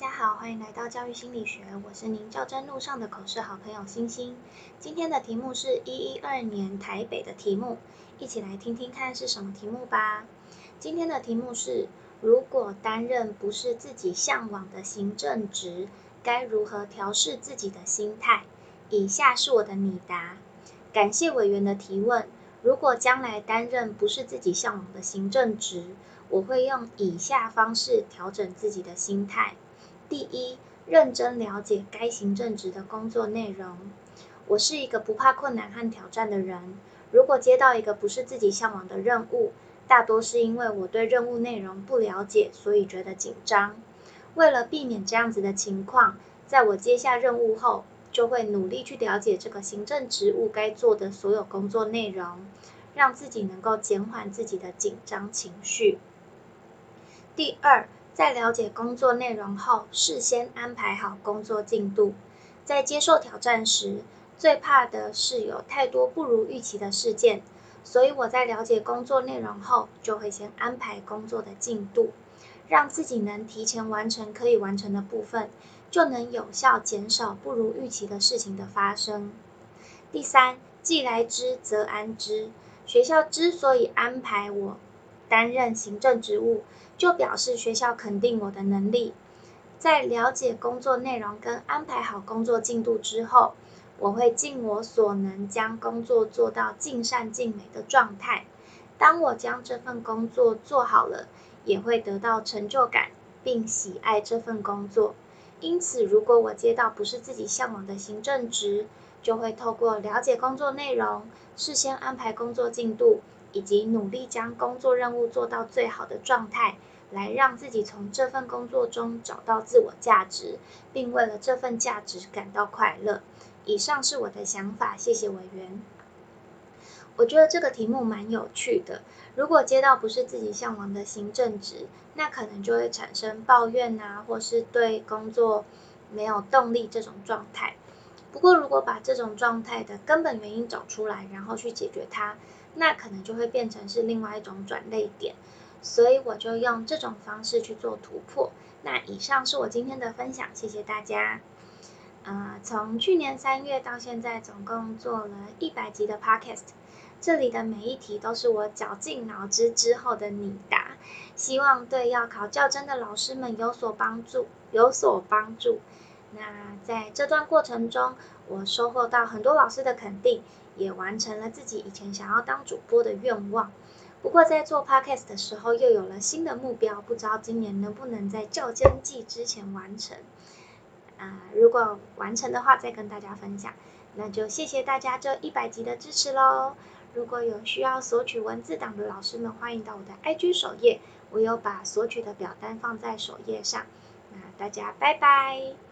大家好，欢迎来到教育心理学，我是您较真路上的口试好朋友星星。今天的题目是一一二年台北的题目，一起来听听看是什么题目吧。今天的题目是：如果担任不是自己向往的行政职，该如何调试自己的心态？以下是我的拟答。感谢委员的提问。如果将来担任不是自己向往的行政职，我会用以下方式调整自己的心态。第一，认真了解该行政职的工作内容。我是一个不怕困难和挑战的人。如果接到一个不是自己向往的任务，大多是因为我对任务内容不了解，所以觉得紧张。为了避免这样子的情况，在我接下任务后，就会努力去了解这个行政职务该做的所有工作内容，让自己能够减缓自己的紧张情绪。第二。在了解工作内容后，事先安排好工作进度。在接受挑战时，最怕的是有太多不如预期的事件，所以我在了解工作内容后，就会先安排工作的进度，让自己能提前完成可以完成的部分，就能有效减少不如预期的事情的发生。第三，既来之则安之。学校之所以安排我。担任行政职务，就表示学校肯定我的能力。在了解工作内容跟安排好工作进度之后，我会尽我所能将工作做到尽善尽美的状态。当我将这份工作做好了，也会得到成就感，并喜爱这份工作。因此，如果我接到不是自己向往的行政职，就会透过了解工作内容，事先安排工作进度。以及努力将工作任务做到最好的状态，来让自己从这份工作中找到自我价值，并为了这份价值感到快乐。以上是我的想法，谢谢委员。我觉得这个题目蛮有趣的。如果接到不是自己向往的行政职，那可能就会产生抱怨啊，或是对工作没有动力这种状态。不过，如果把这种状态的根本原因找出来，然后去解决它。那可能就会变成是另外一种转类点，所以我就用这种方式去做突破。那以上是我今天的分享，谢谢大家。呃，从去年三月到现在，总共做了一百集的 podcast，这里的每一题都是我绞尽脑汁之后的拟答，希望对要考教真的老师们有所帮助，有所帮助。那在这段过程中，我收获到很多老师的肯定。也完成了自己以前想要当主播的愿望，不过在做 podcast 的时候又有了新的目标，不知道今年能不能在较真季之前完成。啊，如果完成的话再跟大家分享。那就谢谢大家这一百集的支持喽！如果有需要索取文字档的老师们，欢迎到我的 IG 首页，我有把索取的表单放在首页上。那大家拜拜。